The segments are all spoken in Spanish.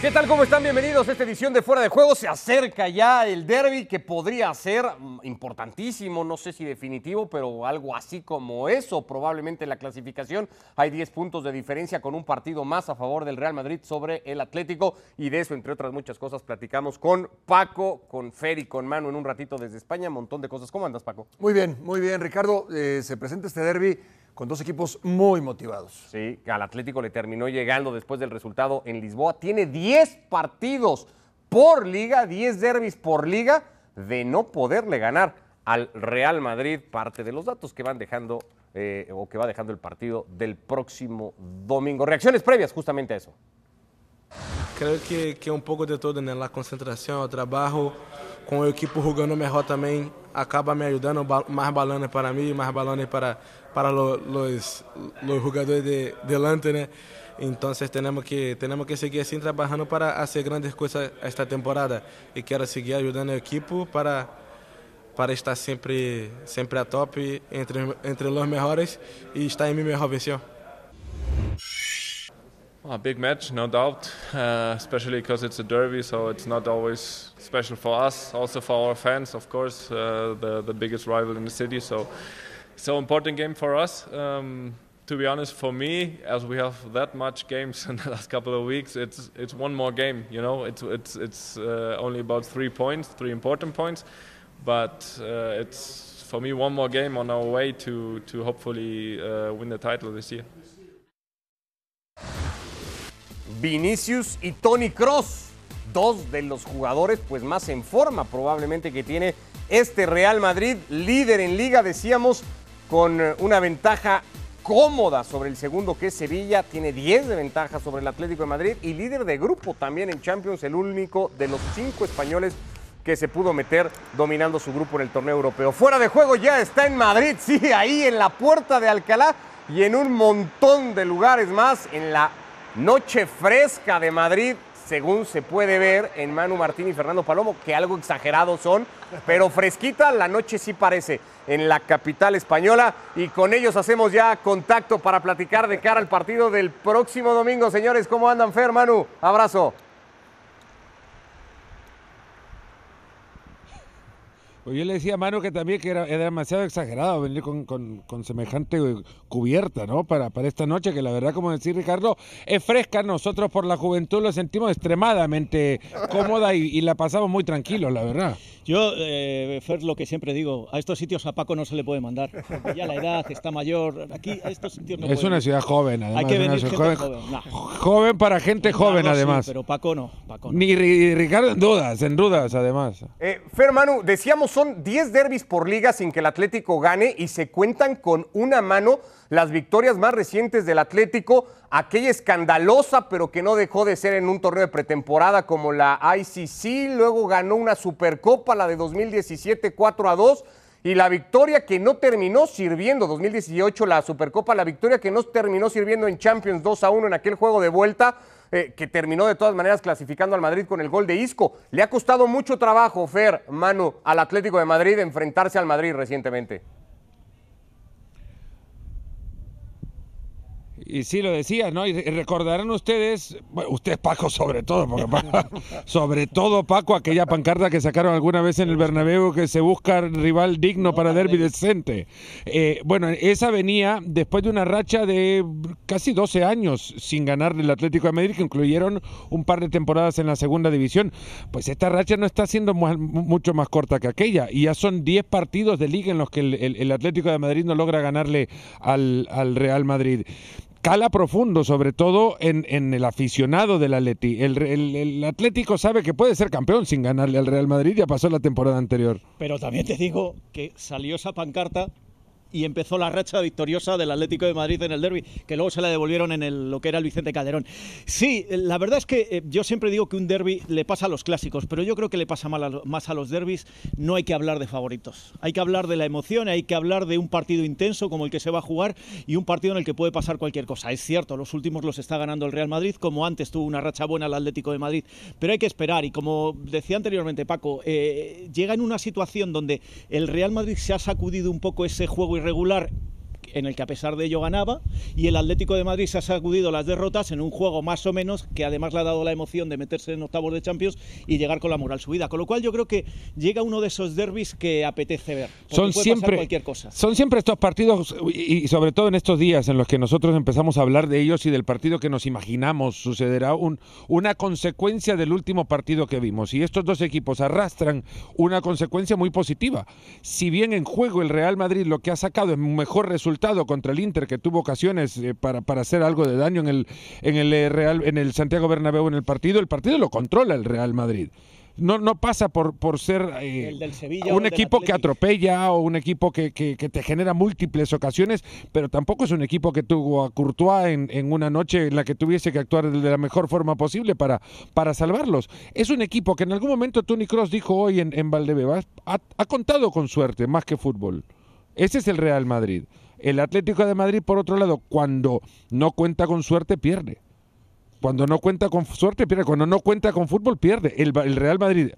¿Qué tal? ¿Cómo están? Bienvenidos a esta edición de Fuera de Juego. Se acerca ya el derby que podría ser mm, importantísimo, no sé si definitivo, pero algo así como eso. Probablemente en la clasificación hay 10 puntos de diferencia con un partido más a favor del Real Madrid sobre el Atlético. Y de eso, entre otras muchas cosas, platicamos con Paco, con Fer y con Manu en un ratito desde España. Un montón de cosas. ¿Cómo andas, Paco? Muy bien, muy bien. Ricardo, eh, se presenta este derby con dos equipos muy motivados. Sí, al Atlético le terminó llegando después del resultado en Lisboa. Tiene 10 partidos por liga, 10 derbis por liga, de no poderle ganar al Real Madrid. Parte de los datos que van dejando eh, o que va dejando el partido del próximo domingo. Reacciones previas justamente a eso. Creo que, que um pouco de todo, né? A concentração, o trabalho, com o equipo jogando melhor também, acaba me ajudando, mais balones para mim, mais balones para, para los jugadores de, delante, né? Entonces tenemos que, tenemos que seguir assim trabalhando para hacer grandes coisas esta temporada. E quero seguir ajudando o equipo para, para estar sempre, sempre a top, entre, entre os melhores e estar em minha melhor versão. A big match, no doubt, uh, especially because it's a derby, so it's not always special for us, also for our fans, of course, uh, the, the biggest rival in the city. So, so important game for us. Um, to be honest, for me, as we have that much games in the last couple of weeks, it's it's one more game. You know, it's it's it's uh, only about three points, three important points, but uh, it's for me one more game on our way to to hopefully uh, win the title this year. Vinicius y Tony Cross, dos de los jugadores pues más en forma probablemente que tiene este Real Madrid, líder en liga, decíamos, con eh, una ventaja cómoda sobre el segundo que es Sevilla, tiene 10 de ventaja sobre el Atlético de Madrid y líder de grupo también en Champions, el único de los cinco españoles que se pudo meter dominando su grupo en el torneo europeo. Fuera de juego ya está en Madrid, sí, ahí en la puerta de Alcalá y en un montón de lugares más en la noche fresca de Madrid, según se puede ver en Manu Martín y Fernando Palomo, que algo exagerados son, pero fresquita la noche sí parece en la capital española y con ellos hacemos ya contacto para platicar de cara al partido del próximo domingo. Señores, ¿cómo andan, Fer, Manu? Abrazo. Pues yo le decía a Manu que también que era, era demasiado exagerado venir con, con- con semejante eh, cubierta, ¿no? Para, para esta noche, que la verdad, como decía Ricardo, es fresca. Nosotros por la juventud lo sentimos extremadamente cómoda y, y la pasamos muy tranquilos, la verdad. Yo, eh, Fer, lo que siempre digo, a estos sitios a Paco no se le puede mandar. Porque ya la edad está mayor. Aquí a estos sitios no es puede una ir. ciudad joven, además. Hay que venir gente joven, joven. Nah. joven para gente joven, Carlos sí, además. pero Paco no. Paco no. Ni Ri- Ricardo en dudas, en dudas, además. Eh, Fer, Manu, decíamos son 10 derbis por liga sin que el Atlético gane y se cuentan con una mano las victorias más recientes del Atlético, aquella escandalosa pero que no dejó de ser en un torneo de pretemporada como la ICC, luego ganó una Supercopa, la de 2017 4 a 2 y la victoria que no terminó sirviendo, 2018 la Supercopa, la victoria que no terminó sirviendo en Champions 2 a 1 en aquel juego de vuelta, eh, que terminó de todas maneras clasificando al Madrid con el gol de Isco. Le ha costado mucho trabajo, Fer, Manu, al Atlético de Madrid enfrentarse al Madrid recientemente. Y sí lo decía, ¿no? Y recordarán ustedes, bueno, usted Paco sobre todo, porque Pa- sobre todo Paco, aquella pancarta que sacaron alguna vez en el Bernabéu que se busca rival digno para derbi decente. Eh, bueno, esa venía después de una racha de casi 12 años sin ganarle el Atlético de Madrid, que incluyeron un par de temporadas en la segunda división. Pues esta racha no está siendo mu- mucho más corta que aquella, y ya son 10 partidos de liga en los que el, el- el Atlético de Madrid no logra ganarle al, al Real Madrid cala profundo, sobre todo en, en el aficionado del Atleti. El, el- el Atlético sabe que puede ser campeón sin ganarle al Real Madrid, ya pasó la temporada anterior. Pero también te digo que salió esa pancarta y empezó la racha victoriosa del Atlético de Madrid en el derby, que luego se la devolvieron en el, lo que era el Vicente Calderón. Sí, la verdad es que eh, yo siempre digo que un derby le pasa a los clásicos, pero yo creo que le pasa mal a más a los derbis. No hay que hablar de favoritos. Hay que hablar de la emoción, hay que hablar de un partido intenso como el que se va a jugar y un partido en el que puede pasar cualquier cosa. Es cierto, los últimos los está ganando el Real Madrid, como antes tuvo una racha buena el Atlético de Madrid, pero hay que esperar. Y como decía anteriormente Paco, eh, llega en una situación donde el Real Madrid se ha sacudido un poco ese juego irregular en el que a pesar de ello ganaba, y el Atlético de Madrid se ha sacudido las derrotas en un juego más o menos que además le ha dado la emoción de meterse en octavos de Champions y llegar con la moral subida. Con lo cual yo creo que llega uno de esos derbis que apetece ver. Son siempre, cualquier cosa. son siempre estos partidos, y sobre todo en estos días en los que nosotros empezamos a hablar de ellos y del partido que nos imaginamos sucederá, un, una consecuencia del último partido que vimos. Y estos dos equipos arrastran una consecuencia muy positiva. Si bien en juego el Real Madrid lo que ha sacado es un mejor resultado contra el Inter, que tuvo ocasiones eh, para, para, hacer algo de daño en el, en el eh, Real, en el Santiago Bernabéu en el partido, el partido lo controla el Real Madrid no, no pasa por, por ser eh, un equipo que atropella o un equipo que, que, te genera múltiples ocasiones, pero tampoco es un equipo que tuvo a Courtois en, en, una noche en la que tuviese que actuar de la mejor forma posible para, para salvarlos. Es un equipo que en algún momento Tony Cross dijo hoy en, en Valdebebas, ha, ha contado con suerte más que fútbol. Ese es el Real Madrid. El Atlético de Madrid, por otro lado, cuando no cuenta con suerte, pierde. Cuando no cuenta con suerte, pierde. Cuando no cuenta con fútbol, pierde. El, el Real Madrid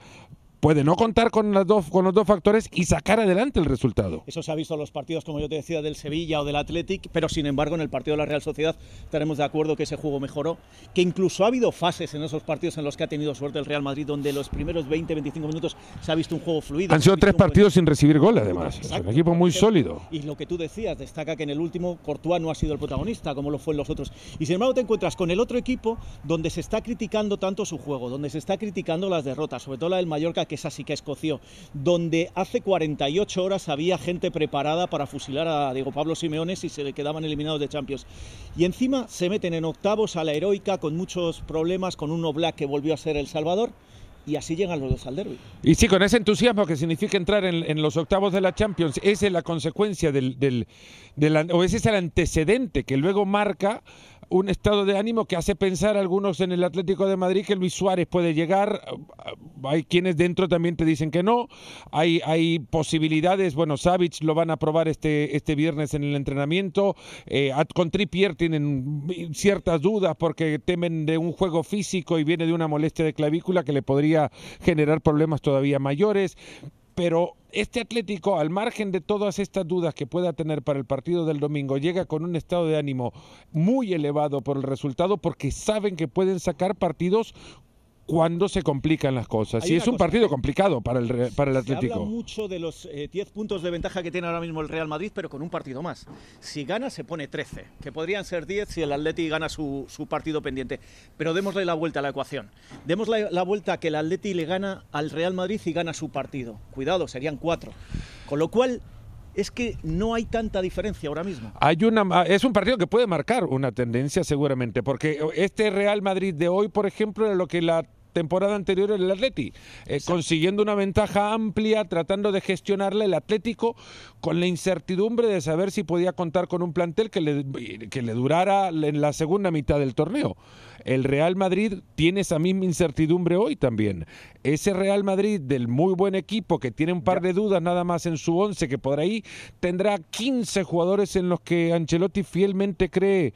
puede no contar con, las dos, con los dos factores y sacar adelante el resultado. Eso se ha visto en los partidos, como yo te decía, del Sevilla o del Athletic, pero sin embargo en el partido de la Real Sociedad estaremos de acuerdo que ese juego mejoró, que incluso ha habido fases en esos partidos en los que ha tenido suerte el Real Madrid, donde los primeros 20-25 minutos se ha visto un juego fluido. Han sido tres partidos sin recibir gol, además. es un equipo muy sólido. Y lo que tú decías, destaca que en el último Courtois no ha sido el protagonista, como lo fue en los otros. Y sin embargo te encuentras con el otro equipo donde se está criticando tanto su juego, donde se está criticando las derrotas, sobre todo la del Mallorca, que es así que escoció donde hace 48 horas había gente preparada para fusilar a Diego Pablo Simeone si se le quedaban eliminados de Champions. Y encima se meten en octavos a la heroica con muchos problemas, con un Black que volvió a ser El Salvador y así llegan los dos al derby. Y sí, con ese entusiasmo que significa entrar en, los octavos de la Champions, esa es la consecuencia del, del, o ese es el antecedente que luego marca un estado de ánimo que hace pensar a algunos en el Atlético de Madrid que Luis Suárez puede llegar. Hay quienes dentro también te dicen que no. Hay, hay posibilidades. Bueno, Savic lo van a probar este, este viernes en el entrenamiento. Eh, con Trippier tienen ciertas dudas porque temen de un juego físico y viene de una molestia de clavícula que le podría generar problemas todavía mayores pero este Atlético, al margen de todas estas dudas que pueda tener para el partido del domingo, llega con un estado de ánimo muy elevado por el resultado porque saben que pueden sacar partidos cuando se complican las cosas. y es un partido complicado para el, para el Atlético. Se habla mucho de los 10 eh, puntos de ventaja que tiene ahora mismo el Real Madrid, pero con un partido más. Si gana, se pone 13, que podrían ser 10 si el Atlético gana su, su, partido pendiente. Pero démosle la vuelta a la ecuación. Démosle la vuelta a que el Atlético le gana al Real Madrid y gana su partido. Cuidado, serían 4. Con lo cual, es que no hay tanta diferencia ahora mismo. Hay una, es un partido que puede marcar una tendencia seguramente, porque este Real Madrid de hoy, por ejemplo, era lo que la temporada anterior el Atleti, eh, consiguiendo una ventaja amplia, tratando de gestionarla el Atlético con la incertidumbre de saber si podía contar con un plantel que le, que le durara en la segunda mitad del torneo. El Real Madrid tiene esa misma incertidumbre hoy también. Ese Real Madrid del muy buen equipo que tiene un par de dudas nada más en su once, que por ahí tendrá 15 jugadores en los que Ancelotti fielmente cree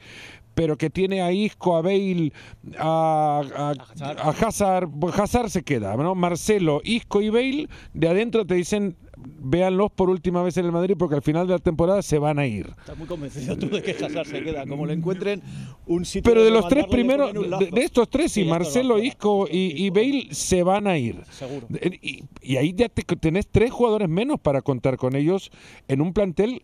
pero que tiene a Isco, a Bale, a, a, Hazard. Hazard se queda, ¿no? Marcelo, Isco y Bale, de adentro te dicen véanlos por última vez en el Madrid porque al final de la temporada se van a ir. Estás muy convencido tú de que Hazard se queda, como le encuentren un sitio. Pero de los tres primeros, de, estos tres, sí, Marcelo, Isco y, y, Bale se van a ir. Seguro. Y, y ahí ya te, tenés tres jugadores menos para contar con ellos en un plantel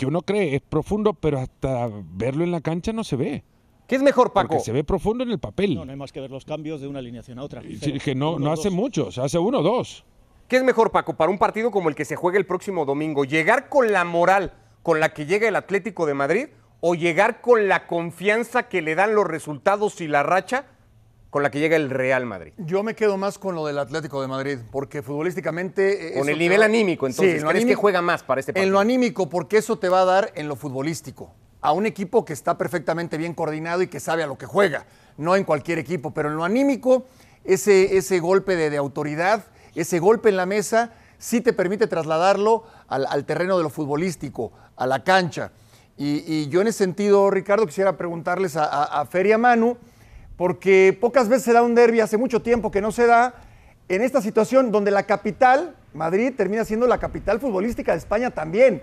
que uno cree es profundo, pero hasta verlo en la cancha no se ve. ¿Qué es mejor, Paco? Porque se ve profundo en el papel. No, no hay más que ver los cambios de una alineación a otra. Sí, que no, no hace muchos, hace uno o dos. ¿Qué es mejor, Paco, para un partido como el que se juega el próximo domingo? ¿Llegar con la moral con la que llega el Atlético de Madrid o llegar con la confianza que le dan los resultados y la racha con la que llega el Real Madrid. Yo me quedo más con lo del Atlético de Madrid, porque futbolísticamente... Eh, con el nivel anímico, entonces, sí, ¿crees que juega más para este partido? En lo anímico, porque eso te va a dar en lo futbolístico. A un equipo que está perfectamente bien coordinado y que sabe a lo que juega, no en cualquier equipo, pero en lo anímico, ese, ese golpe de, autoridad, ese golpe en la mesa, sí te permite trasladarlo al, terreno de lo futbolístico, a la cancha. Y, yo en ese sentido, Ricardo, quisiera preguntarles a, a, a Feria Manu, porque pocas veces se da un derby, hace mucho tiempo que no se da, en esta situación donde la capital, Madrid, termina siendo la capital futbolística de España también.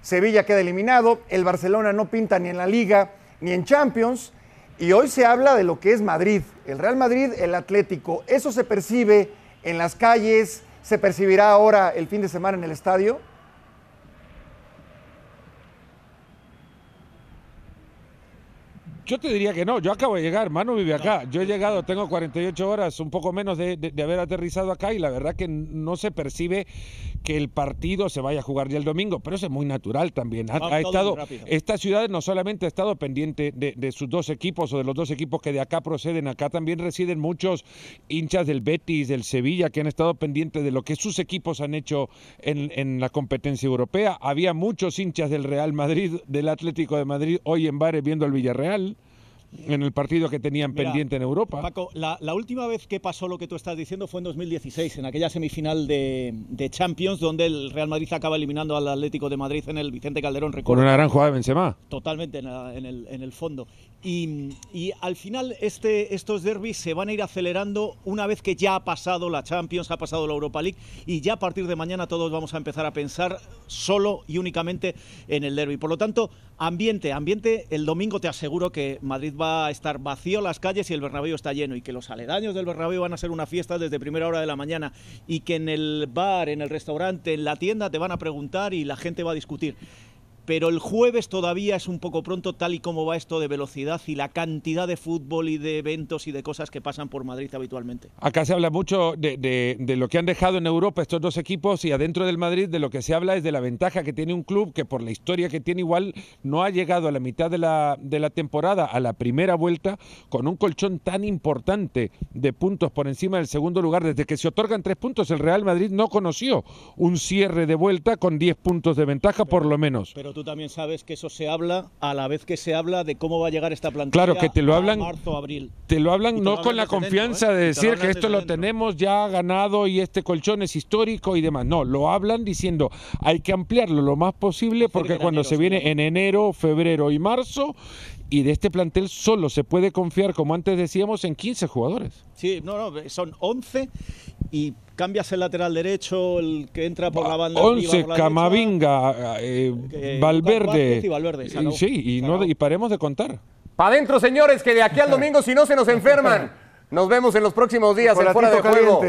Sevilla queda eliminado, el Barcelona no pinta ni en la liga ni en Champions, y hoy se habla de lo que es Madrid, el Real Madrid, el Atlético. ¿Eso se percibe en las calles? ¿Se percibirá ahora el fin de semana en el estadio? Yo te diría que no, yo acabo de llegar, Manu vive acá, yo he llegado, tengo 48 horas, un poco menos de, de, haber aterrizado acá y la verdad que no se percibe que el partido se vaya a jugar ya el domingo, pero eso es muy natural también. Ha, ha estado, esta ciudad no solamente ha estado pendiente de, de, sus dos equipos o de los dos equipos que de acá proceden, acá también residen muchos hinchas del Betis, del Sevilla, que han estado pendientes de lo que sus equipos han hecho en, en la competencia europea. Había muchos hinchas del Real Madrid, del Atlético de Madrid, hoy en bares viendo al Villarreal en el partido que tenían Mira, pendiente en Europa. Paco, la, la, última vez que pasó lo que tú estás diciendo fue en 2016, en aquella semifinal de, de, Champions, donde el Real Madrid acaba eliminando al Atlético de Madrid en el Vicente Calderón. Recuerdo. Con una gran jugada de Benzema. Totalmente en, la, en, el, en el, fondo. Y, al final este, estos derbis se van a ir acelerando una vez que ya ha pasado la Champions, ha pasado la Europa League y ya a partir de mañana todos vamos a empezar a pensar solo y únicamente en el derby. Por lo tanto, ambiente, ambiente, el domingo te aseguro que Madrid va a estar vacío las calles y el Bernabéu está lleno y que los aledaños del Bernabéu van a ser una fiesta desde primera hora de la mañana y que en el bar, en el restaurante, en la tienda te van a preguntar y la gente va a discutir pero el jueves todavía es un poco pronto tal y como va esto de velocidad y la cantidad de fútbol y de eventos y de cosas que pasan por Madrid habitualmente. Acá se habla mucho de, de, de, lo que han dejado en Europa estos dos equipos y adentro del Madrid de lo que se habla es de la ventaja que tiene un club que por la historia que tiene igual no ha llegado a la mitad de la, de la temporada, a la primera vuelta, con un colchón tan importante de puntos por encima del segundo lugar. Desde que se otorgan tres puntos, el Real Madrid no conoció un cierre de vuelta con diez puntos de ventaja pero, por lo menos. Pero tú también sabes que eso se habla a la vez que se habla de cómo va a llegar esta plantilla claro que te lo hablan marzo abril te lo hablan no con la confianza dentro, ¿eh? de decir que esto lo dentro. tenemos ya ganado y este colchón es histórico y demás no lo hablan diciendo hay que ampliarlo lo más posible porque cuando enero, se viene en enero febrero y marzo y de este plantel solo se puede confiar, como antes decíamos, en 15 jugadores. Sí, no, no, son 11 y cambias el lateral derecho, el que entra por la banda. 11, Camavinga, eh, eh, Valverde. Y Valverde y, sí, y, no, y paremos de contar. Para adentro, señores, que de aquí al domingo, si no se nos enferman. Nos vemos en los próximos días en Fuera de Juego.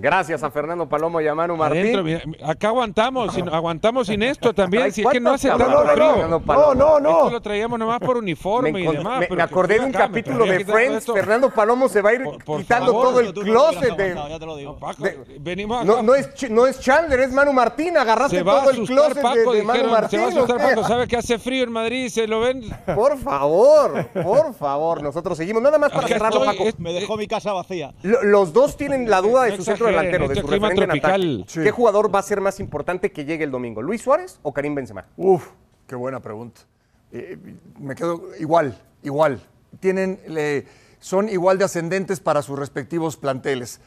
Gracias a Fernando Palomo y a Manu Martín. Adentro, mira, acá aguantamos, sin, aguantamos sin esto también, si es que no hace tanto no, frío. No, no, no, no. Esto lo traíamos nomás por uniforme me, y demás. Me, me acordé de un capítulo de Friends, Fernando Palomo se va a ir por, por quitando favor, todo el closet de... Ya te lo digo. Paco, de, venimos no, no, es, no es Chandler, es Manu Martín, agarraste se va todo a el closet Paco, de, de Manu Martín. Se va a asustar Paco, sabe que hace frío en Madrid se lo ven. Por favor, por favor, nosotros seguimos. Nada más para Acá cerrarlo, Paco. Me dejó mi casa vacía. Lo- Los dos tienen la duda de su centro delantero, de su clima referente en tropical. ataque. ¿Qué jugador va a ser más importante que llegue el domingo? ¿Luis Suárez o Karim Benzema? Uf, qué buena pregunta. Eh, me quedo igual, igual. Tienen, le- son igual de ascendentes para sus respectivos planteles.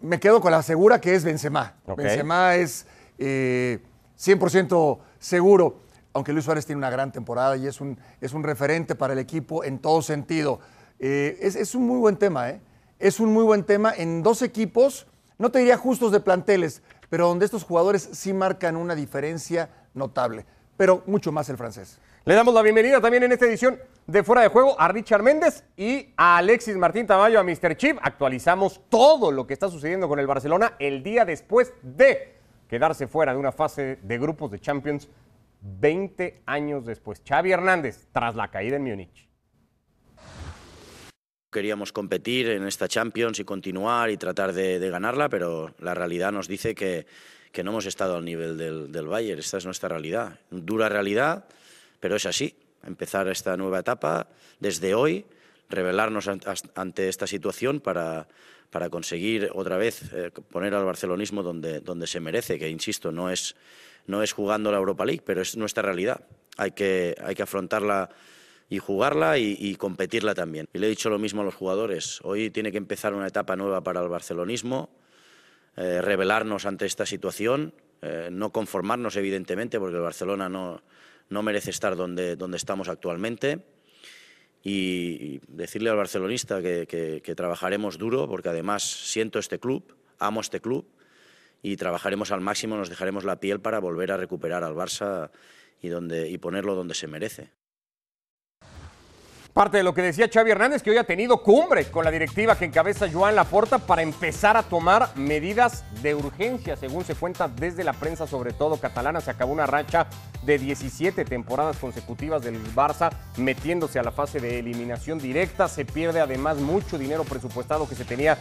Me quedo con la segura que es Benzema. Ok. Benzema es eh, 100% seguro, aunque Luis Suárez tiene una gran temporada y es un, es un referente para el equipo en todo sentido. Eh, es, es un muy buen tema, ¿eh? Es un muy buen tema en dos equipos, no te diría justos de planteles, pero donde estos jugadores sí marcan una diferencia notable, pero mucho más el francés. Le damos la bienvenida también en esta edición de Fuera de Juego a Richard Méndez y a Alexis Martín Tamayo, a Mr. Chip. Actualizamos todo lo que está sucediendo con el Barcelona el día después de quedarse fuera de una fase de grupos de Champions 20 años después. Xavi Hernández, tras la caída en Múnich. Queríamos competir en esta Champions y continuar y tratar de, ganarla, pero la realidad nos dice que, no hemos estado al nivel del, del Bayern. Esta es nuestra realidad. Dura realidad, pero es así. Empezar esta nueva etapa desde hoy, revelarnos ante esta situación para, conseguir otra vez eh, poner al barcelonismo donde, se merece, que insisto, no es, no jugando la Europa League, pero es nuestra realidad. Hay que afrontarla y jugarla y, competirla también. Y le he dicho lo mismo a los jugadores. Hoy tiene que empezar una etapa nueva para el barcelonismo, eh, revelarnos ante esta situación, eh, no conformarnos evidentemente, porque el Barcelona no, no merece estar donde, donde estamos actualmente. Y, decirle al barcelonista que, que, que trabajaremos duro, porque además siento este club, amo este club y trabajaremos al máximo, nos dejaremos la piel para volver a recuperar al Barça y, donde, y ponerlo donde se merece. Parte de lo que decía Xavi Hernández, que hoy ha tenido cumbre con la directiva que encabeza Joan Laporta para empezar a tomar medidas de urgencia, según se cuenta desde la prensa, sobre todo catalana. Se acabó una racha de 17 temporadas consecutivas del Barça metiéndose a la fase de eliminación directa. Se pierde además mucho dinero presupuestado que se tenía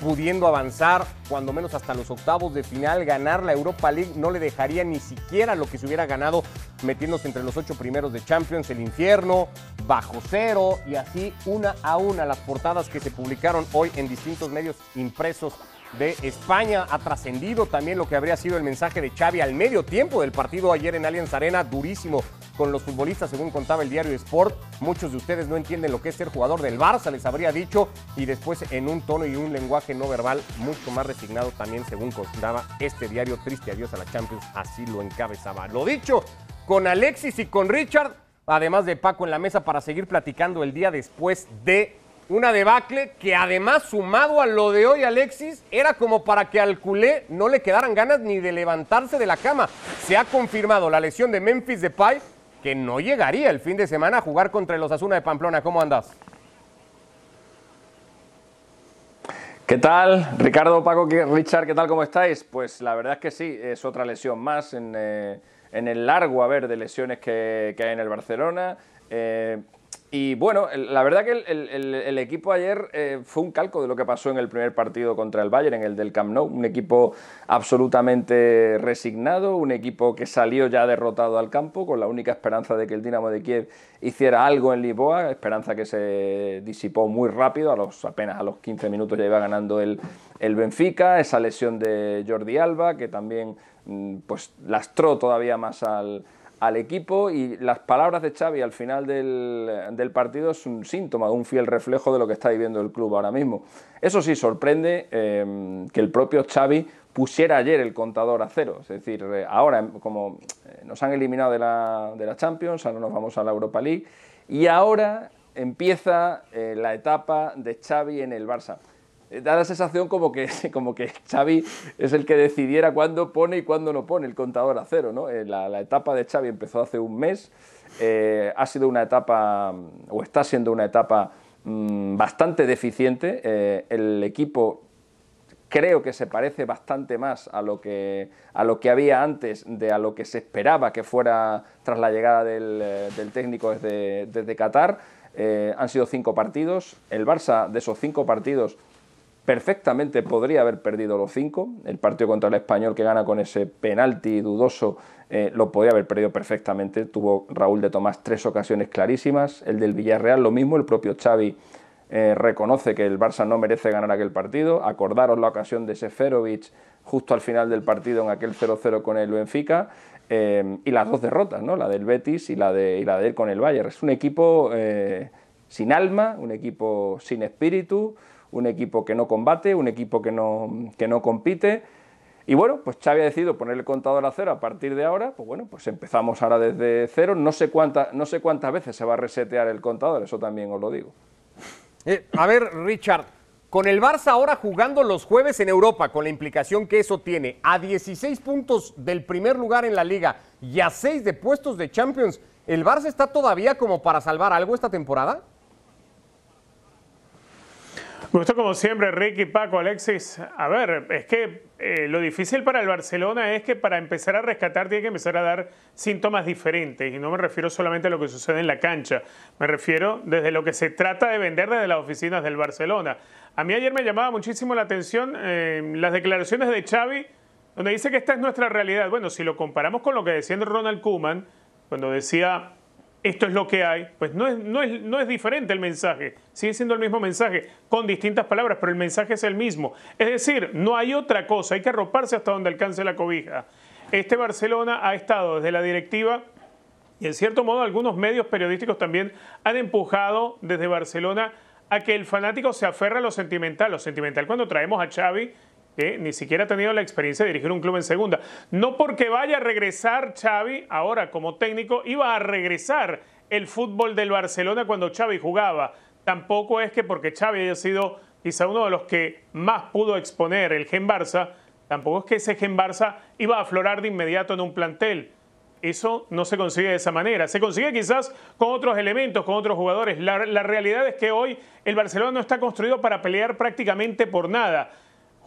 pudiendo avanzar cuando menos hasta los octavos de final, ganar la Europa League no le dejaría ni siquiera lo que se hubiera ganado metiéndose entre los ocho primeros de Champions, el infierno, bajo cero y así una a una las portadas que se publicaron hoy en distintos medios impresos de España. Ha trascendido también lo que habría sido el mensaje de Xavi al medio tiempo del partido ayer en Allianz Arena, durísimo con los futbolistas, según contaba el diario Sport. Muchos de ustedes no entienden lo que es ser jugador del Barça, les habría dicho, y después en un tono y un lenguaje no verbal mucho más resignado también, según contaba este diario. Triste adiós a la Champions, así lo encabezaba. Lo dicho, con Alexis y con Richard, además de Paco en la mesa para seguir platicando el día después de una debacle que además sumado a lo de hoy Alexis era como para que al culé no le quedaran ganas ni de levantarse de la cama. Se ha confirmado la lesión de Memphis Depay que no llegaría el fin de semana a jugar contra los Asuna de Pamplona. ¿Cómo andas? ¿Qué tal? Ricardo, Paco, Richard, ¿qué tal? ¿Cómo estáis? Pues la verdad es que sí, es otra lesión más en, eh, el largo haber de lesiones que, hay en el Barcelona. Eh, y bueno, la verdad que el, equipo ayer eh, fue un calco de lo que pasó en el primer partido contra el Bayern, en el del Camp Nou. Un equipo absolutamente resignado, un equipo que salió ya derrotado al campo con la única esperanza de que el Dinamo de Kiev hiciera algo en Lisboa, esperanza que se disipó muy rápido, a los, apenas a los 15 minutos ya iba ganando el, el Benfica, esa lesión de Jordi Alba que también mm, pues, lastró todavía más al al equipo y las palabras de Xavi al final del, partido es un síntoma, un fiel reflejo de lo que está viviendo el club ahora mismo. Eso sí, sorprende eh, que el propio Xavi pusiera ayer el contador a cero. Es decir, eh, ahora como eh, nos han eliminado de la, de la, Champions, ahora nos vamos a la Europa League y ahora empieza la etapa de Xavi en el Barça da la sensación como que, como que Xavi es el que decidiera cuándo pone y cuándo no pone el contador a cero. ¿no? Eh, la, etapa de Xavi empezó hace un mes, eh, ha sido una etapa, o está siendo una etapa mm, bastante deficiente. Eh, el equipo creo que se parece bastante más a lo que, a lo que había antes de a lo que se esperaba que fuera tras la llegada del, técnico desde, desde Qatar. han sido cinco partidos. El Barça, de esos cinco partidos, perfectamente podría haber perdido los cinco. El partido contra el español que gana con ese penalti dudoso eh, lo podría haber perdido perfectamente. Tuvo Raúl de Tomás tres ocasiones clarísimas. El del Villarreal lo mismo. El propio Xavi eh, reconoce que el Barça no merece ganar aquel partido. Acordaros la ocasión de Seferovic justo al final del partido en aquel 0-0 con el Benfica. Eh, y las dos derrotas, ¿no? la del Betis y la de, y la de él con el Bayern. Es un equipo sin alma, un equipo sin espíritu, un equipo que no combate, un equipo que no, que no compite. Y bueno, pues Xavi ha decidido poner el contador a cero a partir de ahora. Pues bueno, pues empezamos ahora desde cero. No sé, cuánta, no sé cuántas veces se va a resetear el contador, eso también os lo digo. Eh, a ver, Richard, con el Barça ahora jugando los jueves en Europa, con la implicación que eso tiene, a 16 puntos del primer lugar en la liga y a 6 de puestos de Champions, ¿el Barça está todavía como para salvar algo esta temporada? Me gustó como siempre, Ricky, Paco, Alexis. A ver, es que eh, lo difícil para el Barcelona es que para empezar a rescatar tiene que empezar a dar síntomas diferentes. Y no me refiero solamente a lo que sucede en la cancha, me refiero desde lo que se trata de vender desde las oficinas del Barcelona. A mí ayer me llamaba muchísimo la atención eh, las declaraciones de Xavi, donde dice que esta es nuestra realidad. Bueno, si lo comparamos con lo que decía Ronald Koeman, cuando decía esto es lo que hay, pues no es, no, es, no es diferente el mensaje, sigue siendo el mismo mensaje, con distintas palabras, pero el mensaje es el mismo. Es decir, no hay otra cosa, hay que arroparse hasta donde alcance la cobija. Este Barcelona ha estado desde la directiva y en cierto modo algunos medios periodísticos también han empujado desde Barcelona a que el fanático se aferre a lo sentimental. Lo sentimental cuando traemos a Xavi ni siquiera ha tenido la experiencia de dirigir un club en segunda. No porque vaya a regresar Xavi ahora como técnico, iba a regresar el fútbol del Barcelona cuando Xavi jugaba. Tampoco es que porque Xavi haya sido quizá uno de los que más pudo exponer el Gen Barça, tampoco es que ese gen Barça iba a aflorar de inmediato en un plantel. Eso no se consigue de esa manera. Se consigue quizás con otros elementos, con otros jugadores. La, la realidad es que hoy el Barcelona no está construido para pelear prácticamente por nada.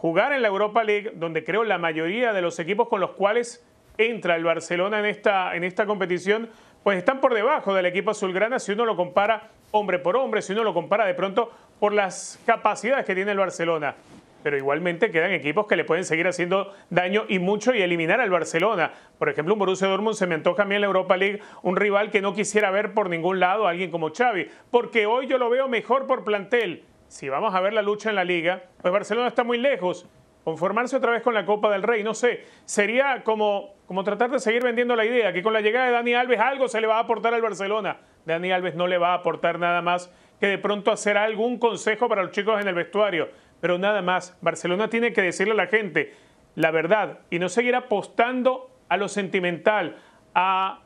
Jugar en la Europa League, donde creo la mayoría de los equipos con los cuales entra el Barcelona en esta, en esta competición, pues están por debajo del equipo azulgrana si uno lo compara hombre por hombre, si uno lo compara de pronto por las capacidades que tiene el Barcelona. Pero igualmente quedan equipos que le pueden seguir haciendo daño y mucho y eliminar al Barcelona. Por ejemplo, un Borussia Dortmund se me antoja a mí en la Europa League un rival que no quisiera ver por ningún lado a alguien como Xavi, porque hoy yo lo veo mejor por plantel. Si vamos a ver la lucha en la liga, pues Barcelona está muy lejos conformarse otra vez con la Copa del Rey, no sé, sería como, como tratar de seguir vendiendo la idea que con la llegada de Dani Alves algo se le va a aportar al Barcelona. Dani Alves no le va a aportar nada más que de pronto hacer algún consejo para los chicos en el vestuario, pero nada más. Barcelona tiene que decirle a la gente la verdad y no seguir apostando a lo sentimental, a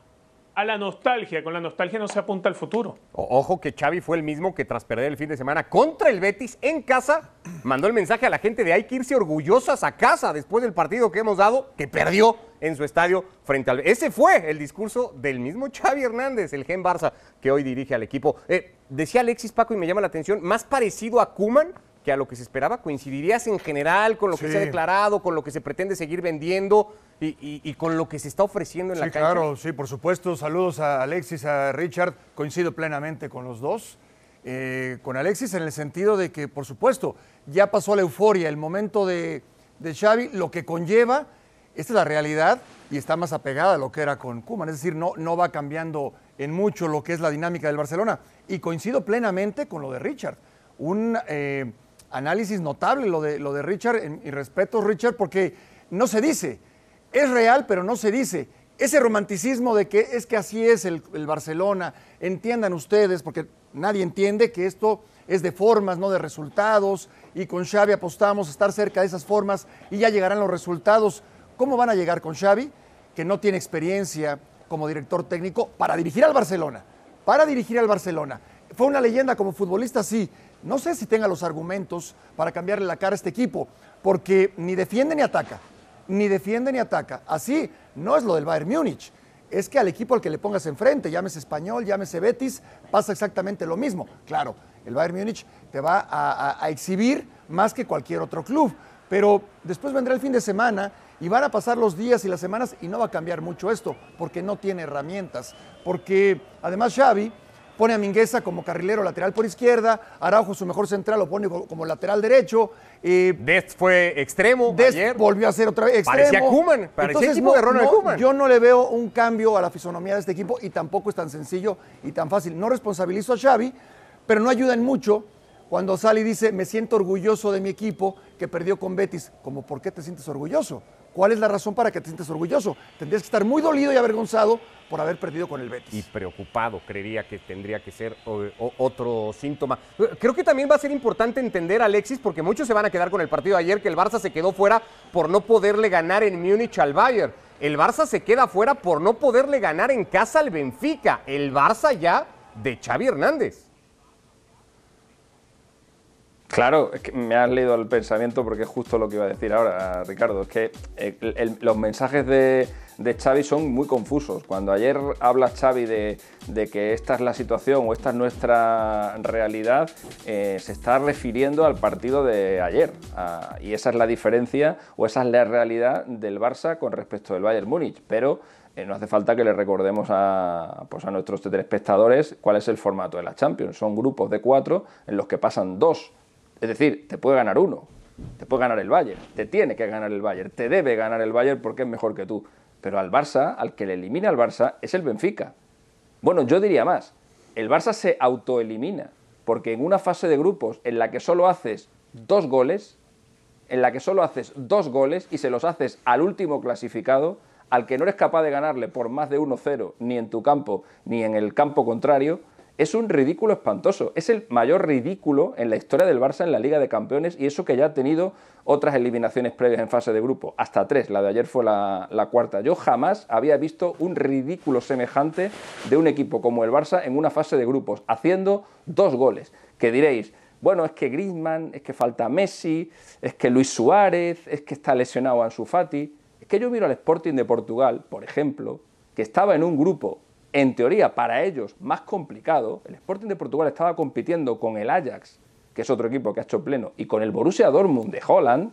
a la nostalgia. Con la nostalgia no se apunta al futuro. Ojo que Xavi fue el mismo que tras perder el fin de semana contra el Betis en casa, mandó el mensaje a la gente de hay que irse orgullosas a casa después del partido que hemos dado, que perdió en su estadio frente al... Ese fue el discurso del mismo Xavi Hernández, el gen Barça, que hoy dirige al equipo. Eh, decía Alexis Paco y me llama la atención, más parecido a Kuman que a lo que se esperaba, coincidirías en general con lo que se ha declarado, con lo que se pretende seguir vendiendo y, con lo que se está ofreciendo en la cancha. Claro, sí, por supuesto. Saludos a Alexis, a Richard. Coincido plenamente con los dos. Eh, con Alexis en el sentido de que, por supuesto, ya pasó la euforia, el momento de, de Xavi, lo que conlleva, esta es la realidad y está más apegada a lo que era con Kuman. Es decir, no, no va cambiando en mucho lo que es la dinámica del Barcelona. Y coincido plenamente con lo de Richard. Un eh, análisis notable lo de, lo de Richard, y respeto Richard, porque no se dice es real, pero no se dice. Ese romanticismo de que es que así es el, Barcelona, entiendan ustedes, porque nadie entiende que esto es de formas, no de resultados, y con Xavi apostamos a estar cerca de esas formas y ya llegarán los resultados. ¿Cómo van a llegar con Xavi, que no tiene experiencia como director técnico para dirigir al Barcelona? Para dirigir al Barcelona. Fue una leyenda como futbolista, sí. No sé si tenga los argumentos para cambiarle la cara a este equipo, porque ni defiende ni ataca ni defiende ni ataca. Así no es lo del Bayern Múnich. Es que al equipo al que le pongas enfrente, llámese español, llámese Betis, pasa exactamente lo mismo. Claro, el Bayern Múnich te va a, a exhibir más que cualquier otro club. Pero después vendrá el fin de semana y van a pasar los días y las semanas y no va a cambiar mucho esto, porque no tiene herramientas. Porque además Xavi pone a Mingueza como carrilero lateral por izquierda, Araujo su mejor central lo pone como lateral derecho. Eh, Dest fue extremo Dest volvió a ser otra vez extremo. Parecía Kuman, parecía equipo de Ronald no, Yo no le veo un cambio a la fisonomía de este equipo y tampoco es tan sencillo y tan fácil. No responsabilizo a Xavi, pero no ayuda en mucho cuando sale y dice, me siento orgulloso de mi equipo que perdió con Betis. Como, ¿por qué te sientes orgulloso? ¿Cuál es la razón para que te sientes orgulloso? Tendrías que estar muy dolido y avergonzado por haber perdido con el Betis. Y preocupado, creería que tendría que ser otro síntoma. Creo que también va a ser importante entender, Alexis, porque muchos se van a quedar con el partido de ayer, que el Barça se quedó fuera por no poderle ganar en Múnich al Bayern. El Barça se queda fuera por no poderle ganar en casa al Benfica. El Barça ya de Xavi Hernández. Claro, es que me has leído el pensamiento porque es justo lo que iba a decir ahora, Ricardo. Es que eh, los mensajes de, Xavi son muy confusos. Cuando ayer habla Xavi de, que esta es la situación o esta es nuestra realidad, eh, se está refiriendo al partido de ayer. y esa es la diferencia o esa es la realidad del Barça con respecto del Bayern Múnich. Pero eh, no hace falta que le recordemos a, pues a nuestros telespectadores cuál es el formato de la Champions. Son grupos de cuatro en los que pasan dos es decir, te puede ganar uno, te puede ganar el Bayern, te tiene que ganar el Bayern, te debe ganar el Bayern porque es mejor que tú. Pero al Barça, al que le elimina al Barça, es el Benfica. Bueno, yo diría más, el Barça se autoelimina, porque en una fase de grupos en la que solo haces dos goles, en la que solo haces dos goles y se los haces al último clasificado, al que no eres capaz de ganarle por más de 1-0 ni en tu campo ni en el campo contrario, es un ridículo espantoso. Es el mayor ridículo en la historia del Barça en la Liga de Campeones y eso que ya ha tenido otras eliminaciones previas en fase de grupo, hasta tres, la de ayer fue la, cuarta. Yo jamás había visto un ridículo semejante de un equipo como el Barça en una fase de grupos, haciendo dos goles. Que diréis, bueno, es que Griezmann, es que falta Messi, es que Luis Suárez, es que está lesionado Ansu Fati. Es que yo miro al Sporting de Portugal, por ejemplo, que estaba en un grupo, en teoría, para ellos más complicado. El Sporting de Portugal estaba compitiendo con el Ajax, que es otro equipo que ha hecho pleno, y con el Borussia Dortmund de Holland,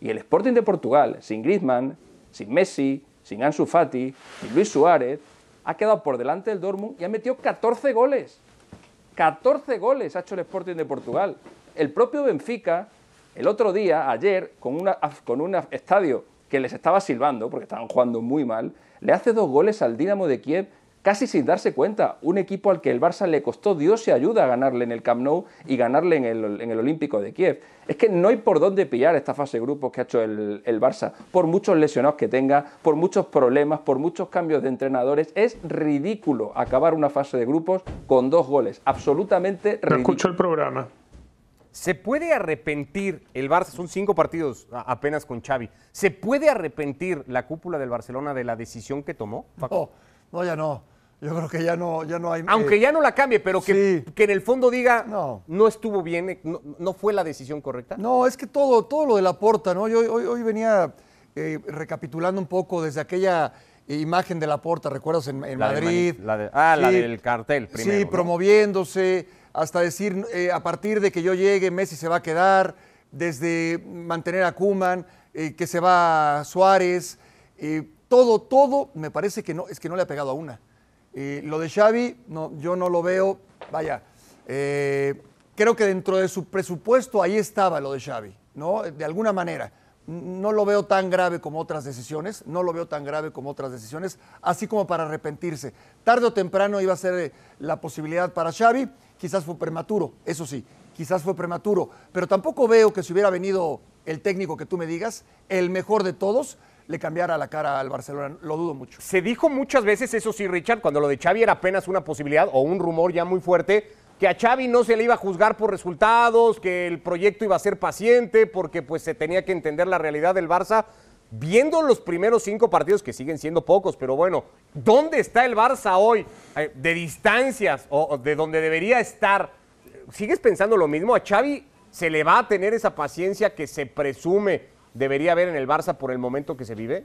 y el Sporting de Portugal, sin Griezmann, sin Messi, sin Ansu Fati, sin Luis Suárez, ha quedado por delante del Dortmund y ha metido 14 goles. 14 goles ha hecho el Sporting de Portugal. El propio Benfica, el otro día, ayer, con, con un estadio que les estaba silbando, porque estaban jugando muy mal, le hace dos goles al Dinamo de Kiev casi sin darse cuenta. Un equipo al que el Barça le costó Dios y ayuda a ganarle en el Camp Nou y ganarle en el, Olímpico de Kiev. Es que no hay por dónde pillar esta fase de grupos que ha hecho el, el, Barça, por muchos lesionados que tenga, por muchos problemas, por muchos cambios de entrenadores. Es ridículo acabar una fase de grupos con dos goles. Absolutamente ridículo. No escucho el programa. ¿Se puede arrepentir el Barça? Son cinco partidos apenas con Xavi. ¿Se puede arrepentir la cúpula del Barcelona de la decisión que tomó? No, no, ya no. Yo creo que ya no, ya no hay. Aunque eh, ya no la cambie, pero que, que en el fondo diga no, no estuvo bien, eh, no, fue la decisión correcta. No, es que todo, todo lo de la porta, ¿no? Yo hoy, hoy venía eh, recapitulando un poco desde aquella imagen de la porta, ¿recuerdas? En, Madrid. ah, la del cartel primero. Sí, promoviéndose hasta decir eh, a partir de que yo llegue Messi se va a quedar, desde mantener a Kuman, que se va Suárez, eh, todo, todo me parece que no, es que no le ha pegado a una. Lo de Xavi, no, yo no lo veo, vaya, creo que dentro de su presupuesto ahí estaba lo de Xavi, ¿no? De alguna manera. No lo veo tan grave como otras decisiones, no lo veo tan grave como otras decisiones, así como para arrepentirse. Tarde o temprano iba a ser la posibilidad para Xavi quizás fue prematuro, eso sí, quizás fue prematuro, pero tampoco veo que si hubiera venido el técnico que tú me digas, el mejor de todos, le cambiara la cara al Barcelona, lo dudo mucho. Se dijo muchas veces, eso sí, Richard, cuando lo de Xavi era apenas una posibilidad o un rumor ya muy fuerte, que a Xavi no se le iba a juzgar por resultados, que el proyecto iba a ser paciente, porque pues se tenía que entender la realidad del Barça viendo los primeros cinco partidos, que siguen siendo pocos, pero bueno, ¿dónde está el Barça hoy? Eh, de distancias o de donde debería estar. ¿Sigues pensando lo mismo? ¿A Xavi se le va a tener esa paciencia que se presume debería haber en el Barça por el momento que se vive?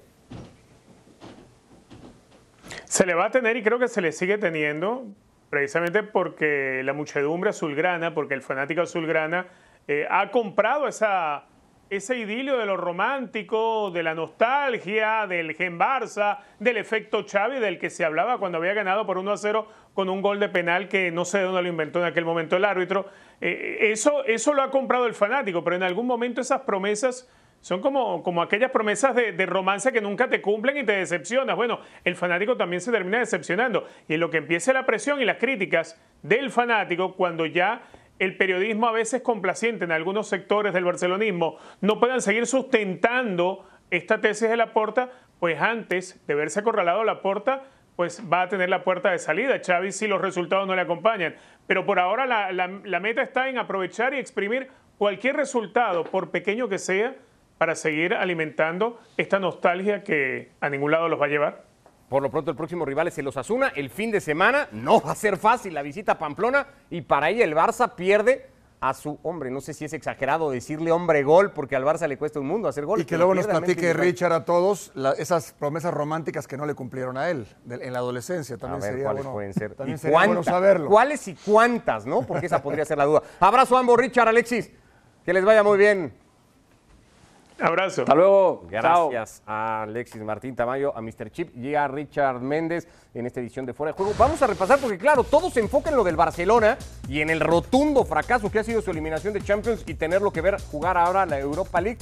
Se le va a tener y creo que se le sigue teniendo, precisamente porque la muchedumbre azulgrana, porque el fanático azulgrana eh, ha comprado esa ese idilio de lo romántico, de la nostalgia, del Gen Barça, del efecto Xavi, del que se hablaba cuando había ganado por 1 a 0 con un gol de penal que no sé de dónde lo inventó en aquel momento el árbitro. Eh, eso, eso lo ha comprado el fanático, pero en algún momento esas promesas son como, como aquellas promesas de, romance que nunca te cumplen y te decepcionas. Bueno, el fanático también se termina decepcionando. Y en lo que empiece la presión y las críticas del fanático, cuando ya el periodismo a veces complaciente en algunos sectores del barcelonismo no puedan seguir sustentando esta tesis de la porta, pues antes de verse acorralado la porta, pues va a tener la puerta de salida. Xavi si los resultados no le acompañan. Pero por ahora la, la meta está en aprovechar y exprimir cualquier resultado, por pequeño que sea, para seguir alimentando esta nostalgia que a ningún lado los va a llevar. Por lo pronto el próximo rival es el Osasuna. El fin de semana no va a ser fácil la visita a Pamplona y para ella el Barça pierde a su hombre. No sé si es exagerado decirle hombre gol porque al Barça le cuesta un mundo hacer gol. Y que luego nos platique Richard a todos esas promesas románticas que no le cumplieron a él en la adolescencia. También sería ¿cuáles pueden ser? También sería bueno saberlo. ¿Cuáles y cuántas, no? Porque esa podría ser la duda. Abrazo a ambos, Richard, Alexis. Que les vaya muy bien. Abrazo. Hasta luego. Gracias a Alexis Martín Tamayo, a Mr. Chip y a Richard Méndez en esta edición de Fuera de Juego. Vamos a repasar porque, claro, todo se enfoca en lo del Barcelona y en el rotundo fracaso que ha sido su eliminación de Champions y tenerlo que ver jugar ahora la Europa League.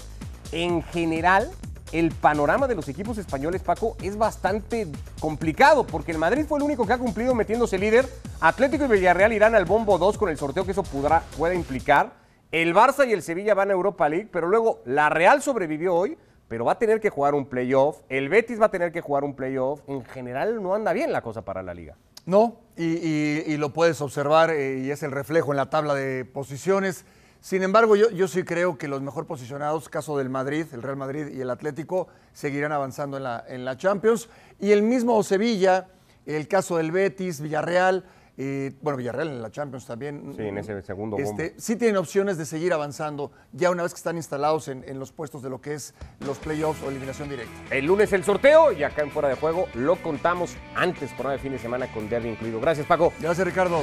En general, el panorama de los equipos españoles, Paco, es bastante complicado porque el Madrid fue el único que ha cumplido metiéndose líder. Atlético y Villarreal irán al bombo 2 con el sorteo que eso podrá, pueda implicar. El Barça y el Sevilla van a Europa League, pero luego la Real sobrevivió hoy, pero va a tener que jugar un playoff. El Betis va a tener que jugar un playoff. En general no anda bien la cosa para la liga. No, y, lo puedes observar eh, y es el reflejo en la tabla de posiciones. Sin embargo, yo, sí creo que los mejor posicionados, caso del Madrid, el Real Madrid y el Atlético, seguirán avanzando en la Champions. Y el mismo Sevilla, el caso del Betis, Villarreal, eh, bueno, Villarreal en la Champions también. Sí, en ese segundo. Este, sí tienen opciones de seguir avanzando ya una vez que están instalados en, en los puestos de lo que es los playoffs o eliminación directa. El lunes el sorteo y acá en Fuera de Juego lo contamos antes, por de fin de semana con derby incluido. Gracias, Paco. Gracias, Ricardo.